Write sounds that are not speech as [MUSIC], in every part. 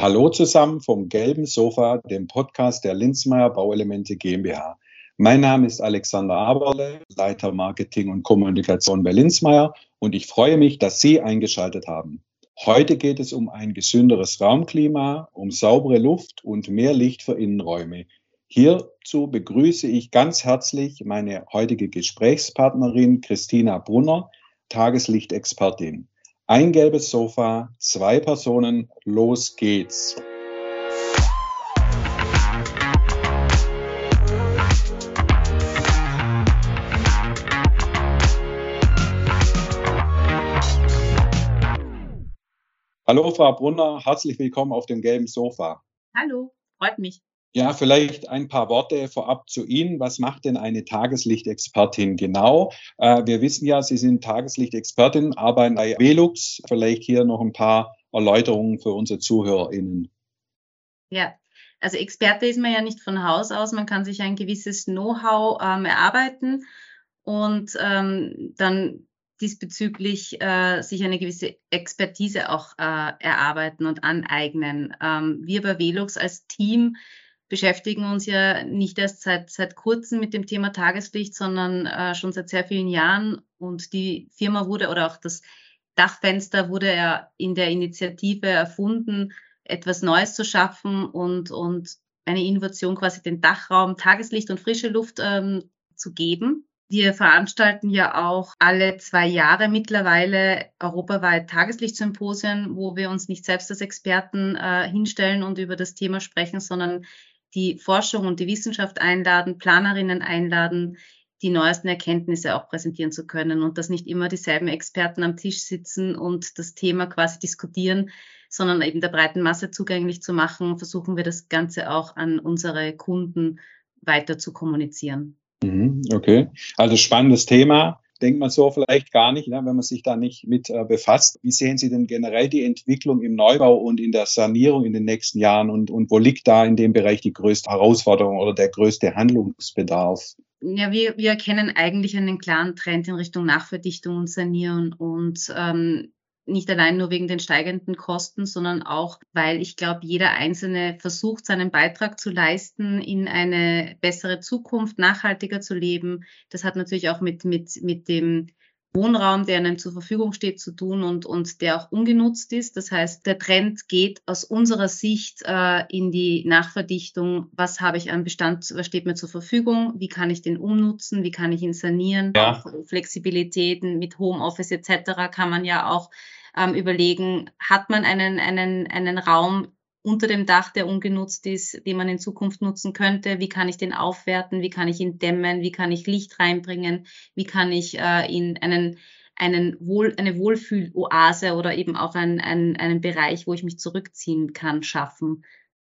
Hallo zusammen vom gelben Sofa, dem Podcast der Linzmeier Bauelemente GmbH. Mein Name ist Alexander Aberle, Leiter Marketing und Kommunikation bei Linzmeier und ich freue mich, dass Sie eingeschaltet haben. Heute geht es um ein gesünderes Raumklima, um saubere Luft und mehr Licht für Innenräume. Hierzu begrüße ich ganz herzlich meine heutige Gesprächspartnerin Christina Brunner, Tageslichtexpertin. Ein gelbes Sofa, zwei Personen, los geht's. Hallo, Frau Brunner, herzlich willkommen auf dem gelben Sofa. Hallo, freut mich. Ja, vielleicht ein paar Worte vorab zu Ihnen. Was macht denn eine Tageslichtexpertin genau? Äh, wir wissen ja, Sie sind Tageslichtexpertin, arbeiten bei Velux. Vielleicht hier noch ein paar Erläuterungen für unsere ZuhörerInnen. Ja, also Experte ist man ja nicht von Haus aus. Man kann sich ein gewisses Know-how ähm, erarbeiten und ähm, dann diesbezüglich äh, sich eine gewisse Expertise auch äh, erarbeiten und aneignen. Ähm, wir bei Velux als Team beschäftigen uns ja nicht erst seit, seit kurzem mit dem Thema Tageslicht, sondern äh, schon seit sehr vielen Jahren. Und die Firma wurde oder auch das Dachfenster wurde ja in der Initiative erfunden, etwas Neues zu schaffen und, und eine Innovation quasi den Dachraum Tageslicht und frische Luft ähm, zu geben. Wir veranstalten ja auch alle zwei Jahre mittlerweile europaweit Tageslichtsymposien, wo wir uns nicht selbst als Experten äh, hinstellen und über das Thema sprechen, sondern die Forschung und die Wissenschaft einladen, Planerinnen einladen, die neuesten Erkenntnisse auch präsentieren zu können und dass nicht immer dieselben Experten am Tisch sitzen und das Thema quasi diskutieren, sondern eben der breiten Masse zugänglich zu machen, versuchen wir das Ganze auch an unsere Kunden weiter zu kommunizieren. Mhm, okay, also spannendes Thema denkt man so vielleicht gar nicht, ne, wenn man sich da nicht mit äh, befasst. Wie sehen Sie denn generell die Entwicklung im Neubau und in der Sanierung in den nächsten Jahren und, und wo liegt da in dem Bereich die größte Herausforderung oder der größte Handlungsbedarf? Ja, wir, wir erkennen eigentlich einen klaren Trend in Richtung Nachverdichtung und Sanieren und ähm, nicht allein nur wegen den steigenden Kosten, sondern auch, weil ich glaube, jeder Einzelne versucht, seinen Beitrag zu leisten, in eine bessere Zukunft, nachhaltiger zu leben. Das hat natürlich auch mit, mit, mit dem Wohnraum, der einem zur Verfügung steht, zu tun und, und der auch ungenutzt ist. Das heißt, der Trend geht aus unserer Sicht äh, in die Nachverdichtung. Was habe ich an Bestand, was steht mir zur Verfügung? Wie kann ich den umnutzen? Wie kann ich ihn sanieren? Ja. Flexibilitäten mit Homeoffice etc. kann man ja auch ähm, überlegen, hat man einen, einen, einen Raum unter dem Dach, der ungenutzt ist, den man in Zukunft nutzen könnte? Wie kann ich den aufwerten? Wie kann ich ihn dämmen? Wie kann ich Licht reinbringen? Wie kann ich äh, in einen, einen Wohl, eine Wohlfühloase oder eben auch ein, ein, einen Bereich, wo ich mich zurückziehen kann, schaffen?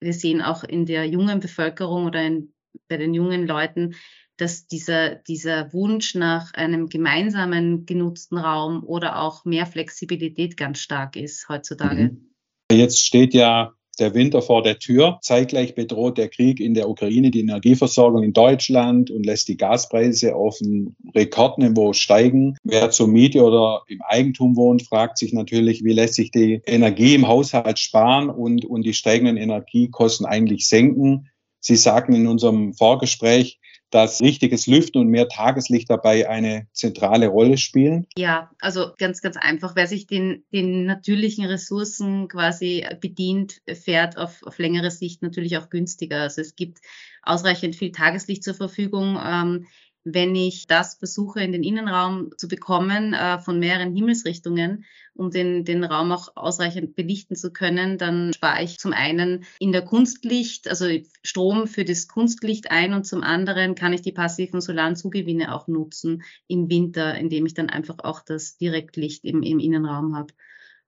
Wir sehen auch in der jungen Bevölkerung oder in, bei den jungen Leuten, dass dieser, dieser Wunsch nach einem gemeinsamen genutzten Raum oder auch mehr Flexibilität ganz stark ist heutzutage. Mhm. Jetzt steht ja der Winter vor der Tür. Zeitgleich bedroht der Krieg in der Ukraine die Energieversorgung in Deutschland und lässt die Gaspreise auf ein Rekordniveau steigen. Wer zur Miete oder im Eigentum wohnt, fragt sich natürlich, wie lässt sich die Energie im Haushalt sparen und, und die steigenden Energiekosten eigentlich senken. Sie sagten in unserem Vorgespräch, dass richtiges Lüften und mehr Tageslicht dabei eine zentrale Rolle spielen? Ja, also ganz, ganz einfach. Wer sich den, den natürlichen Ressourcen quasi bedient, fährt auf, auf längere Sicht natürlich auch günstiger. Also es gibt ausreichend viel Tageslicht zur Verfügung. Ähm, wenn ich das versuche, in den Innenraum zu bekommen äh, von mehreren Himmelsrichtungen, um den, den Raum auch ausreichend belichten zu können, dann spare ich zum einen in der Kunstlicht, also Strom für das Kunstlicht ein und zum anderen kann ich die passiven solaren Zugewinne auch nutzen im Winter, indem ich dann einfach auch das Direktlicht im, im Innenraum habe.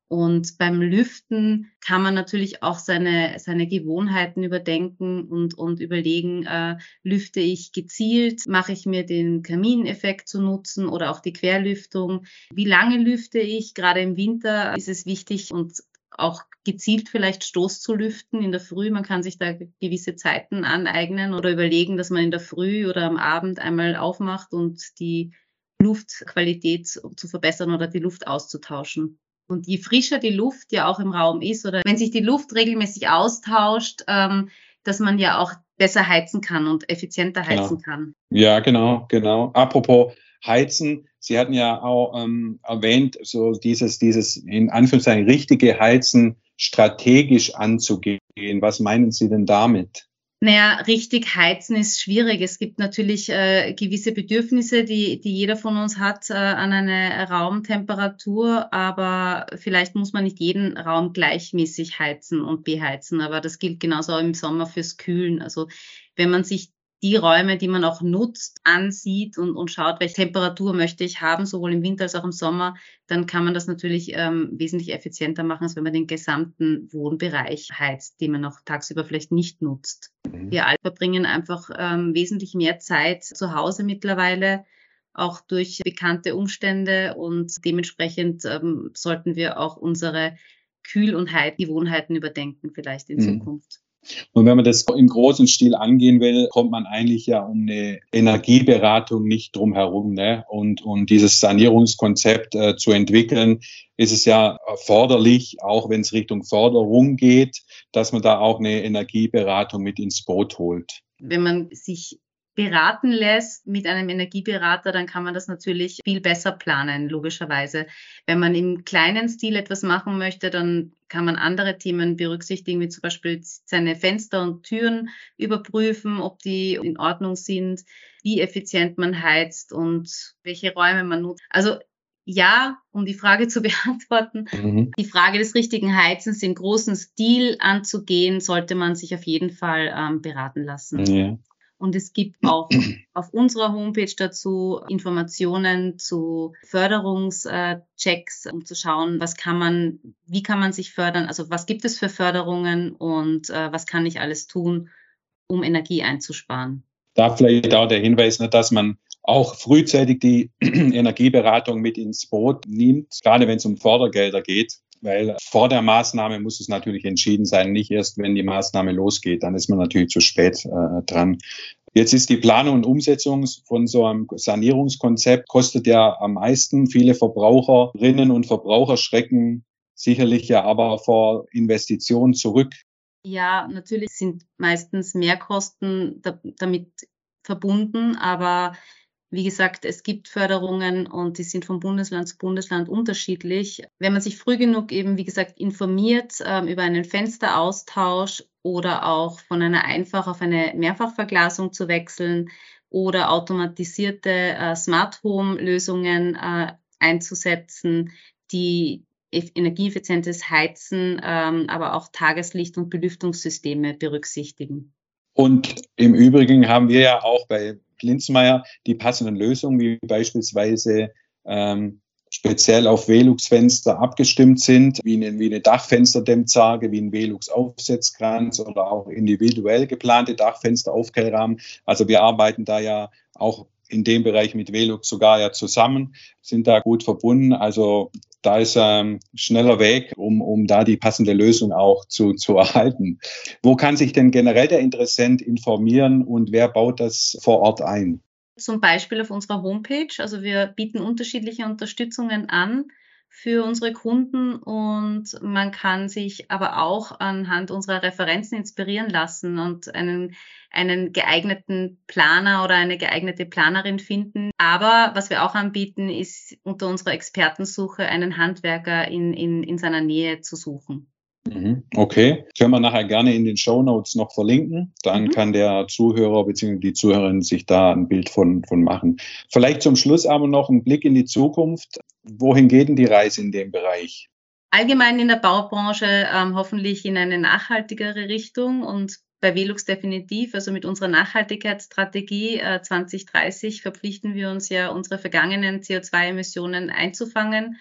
Und beim Lüften kann man natürlich auch seine, seine Gewohnheiten überdenken und, und überlegen, äh, lüfte ich gezielt, mache ich mir den Kamineffekt zu nutzen oder auch die Querlüftung. Wie lange lüfte ich? Gerade im Winter ist es wichtig und auch gezielt vielleicht Stoß zu lüften in der Früh. Man kann sich da gewisse Zeiten aneignen oder überlegen, dass man in der Früh oder am Abend einmal aufmacht und die Luftqualität zu verbessern oder die Luft auszutauschen. Und je frischer die Luft ja auch im Raum ist oder wenn sich die Luft regelmäßig austauscht, ähm, dass man ja auch besser heizen kann und effizienter Genau. heizen kann. Ja, genau, genau. Apropos Heizen, Sie hatten ja auch ähm, erwähnt, so dieses, dieses in Anführungszeichen richtige Heizen strategisch anzugehen. Was meinen Sie denn damit? Naja, richtig heizen ist schwierig. Es gibt natürlich äh, gewisse Bedürfnisse, die, die jeder von uns hat äh, an eine Raumtemperatur, aber vielleicht muss man nicht jeden Raum gleichmäßig heizen und beheizen. Aber das gilt genauso auch im Sommer fürs Kühlen. Also wenn man sich die Räume, die man auch nutzt, ansieht und, und schaut, welche Temperatur möchte ich haben, sowohl im Winter als auch im Sommer, dann kann man das natürlich ähm, wesentlich effizienter machen, als wenn man den gesamten Wohnbereich heizt, den man auch tagsüber vielleicht nicht nutzt. Mhm. Wir alle verbringen einfach ähm, wesentlich mehr Zeit zu Hause mittlerweile, auch durch bekannte Umstände und dementsprechend ähm, sollten wir auch unsere Kühl- und Heizgewohnheiten überdenken, vielleicht in Mhm. Zukunft. Und wenn man das im großen Stil angehen will, kommt man eigentlich ja um eine Energieberatung nicht drum herum. Ne? Und, und dieses Sanierungskonzept äh, zu entwickeln, ist es ja erforderlich, auch wenn es Richtung Förderung geht, dass man da auch eine Energieberatung mit ins Boot holt. Wenn man sich beraten lässt mit einem Energieberater, dann kann man das natürlich viel besser planen, logischerweise. Wenn man im kleinen Stil etwas machen möchte, dann kann man andere Themen berücksichtigen, wie zum Beispiel seine Fenster und Türen überprüfen, ob die in Ordnung sind, wie effizient man heizt und welche Räume man nutzt. Also ja, um die Frage [LAUGHS] zu beantworten, Mhm. die Frage des richtigen Heizens im großen Stil anzugehen, sollte man sich auf jeden Fall ähm, beraten lassen. Ja. Und es gibt auch [CLEARS THROAT] auf unserer Homepage dazu Informationen zu Förderungschecks, um zu schauen, was kann man, wie kann man sich fördern, also was gibt es für Förderungen und äh, was kann ich alles tun, um Energie einzusparen. Da vielleicht auch der Hinweis, ne, dass man auch frühzeitig die [CLEARS THROAT] Energieberatung mit ins Boot nimmt, gerade wenn es um Fördergelder geht. Weil vor der Maßnahme muss es natürlich entschieden sein, nicht erst, wenn die Maßnahme losgeht. Dann ist man natürlich zu spät äh, dran. Jetzt ist die Planung und Umsetzung von so einem Sanierungskonzept kostet ja am meisten. Viele Verbraucherinnen und Verbraucher schrecken sicherlich ja aber vor Investitionen zurück. Ja, natürlich sind meistens Mehrkosten da, damit verbunden, aber wie gesagt, es gibt Förderungen und die sind von Bundesland zu Bundesland unterschiedlich. Wenn man sich früh genug eben, wie gesagt, informiert ähm, über einen Fensteraustausch oder auch von einer Einfach auf eine Mehrfachverglasung zu wechseln oder automatisierte äh, Smart Home Lösungen äh, einzusetzen, die energieeffizientes Heizen, ähm, aber auch Tageslicht- und Belüftungssysteme berücksichtigen. Und im Übrigen haben wir ja auch bei Linzmeier die passenden Lösungen, wie beispielsweise ähm, speziell auf Velux-Fenster abgestimmt sind, wie eine, wie eine Dachfensterdämmzarge, wie ein Velux-Aufsetzkranz oder auch individuell geplante Dachfensteraufkellrahmen. Also wir arbeiten da ja auch in dem Bereich mit Velux sogar ja zusammen, sind da gut verbunden. Also da ist ein ähm, schneller Weg, um, um da die passende Lösung auch zu, zu erhalten. Wo kann sich denn generell der Interessent informieren und wer baut das vor Ort ein? Zum Beispiel auf unserer Homepage. Also wir bieten unterschiedliche Unterstützungen an für unsere Kunden und man kann sich aber auch anhand unserer Referenzen inspirieren lassen und einen, einen geeigneten Planer oder eine geeignete Planerin finden. Aber was wir auch anbieten, ist unter unserer Expertensuche einen Handwerker in, in, in seiner Nähe zu suchen. Okay, können wir nachher gerne in den Show Notes noch verlinken. Dann mhm. kann der Zuhörer bzw. die Zuhörerin sich da ein Bild von, von machen. Vielleicht zum Schluss aber noch ein Blick in die Zukunft. Wohin geht denn die Reise in dem Bereich? Allgemein in der Baubranche ähm, hoffentlich in eine nachhaltigere Richtung und bei Velux definitiv. Also mit unserer Nachhaltigkeitsstrategie äh, 2030 verpflichten wir uns ja, unsere vergangenen CO2-Emissionen einzufangen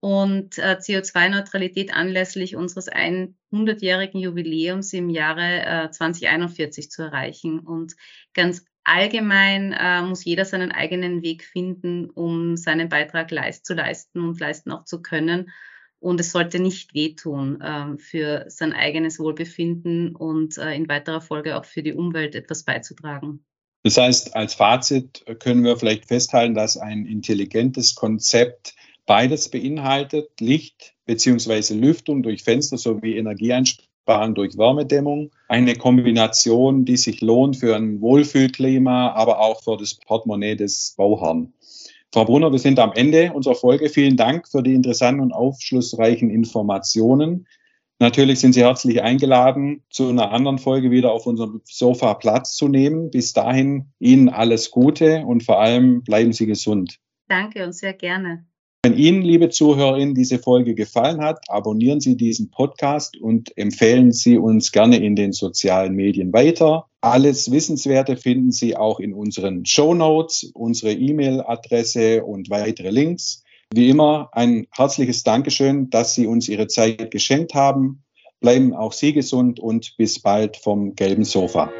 und äh, CO2-Neutralität anlässlich unseres 100-jährigen Jubiläums im Jahre äh, 2041 zu erreichen. Und ganz allgemein äh, muss jeder seinen eigenen Weg finden, um seinen Beitrag leist, zu leisten und leisten auch zu können. Und es sollte nicht wehtun äh, für sein eigenes Wohlbefinden und äh, in weiterer Folge auch für die Umwelt etwas beizutragen. Das heißt, als Fazit können wir vielleicht festhalten, dass ein intelligentes Konzept Beides beinhaltet Licht bzw. Lüftung durch Fenster sowie Energieeinsparen durch Wärmedämmung. Eine Kombination, die sich lohnt für ein Wohlfühlklima, aber auch für das Portemonnaie des Bauherrn. Frau Brunner, wir sind am Ende unserer Folge. Vielen Dank für die interessanten und aufschlussreichen Informationen. Natürlich sind Sie herzlich eingeladen, zu einer anderen Folge wieder auf unserem Sofa Platz zu nehmen. Bis dahin Ihnen alles Gute und vor allem bleiben Sie gesund. Danke und sehr gerne. Wenn Ihnen, liebe Zuhörerinnen, diese Folge gefallen hat, abonnieren Sie diesen Podcast und empfehlen Sie uns gerne in den sozialen Medien weiter. Alles Wissenswerte finden Sie auch in unseren Show Notes, unsere E-Mail-Adresse und weitere Links. Wie immer ein herzliches Dankeschön, dass Sie uns Ihre Zeit geschenkt haben. Bleiben auch Sie gesund und bis bald vom gelben Sofa.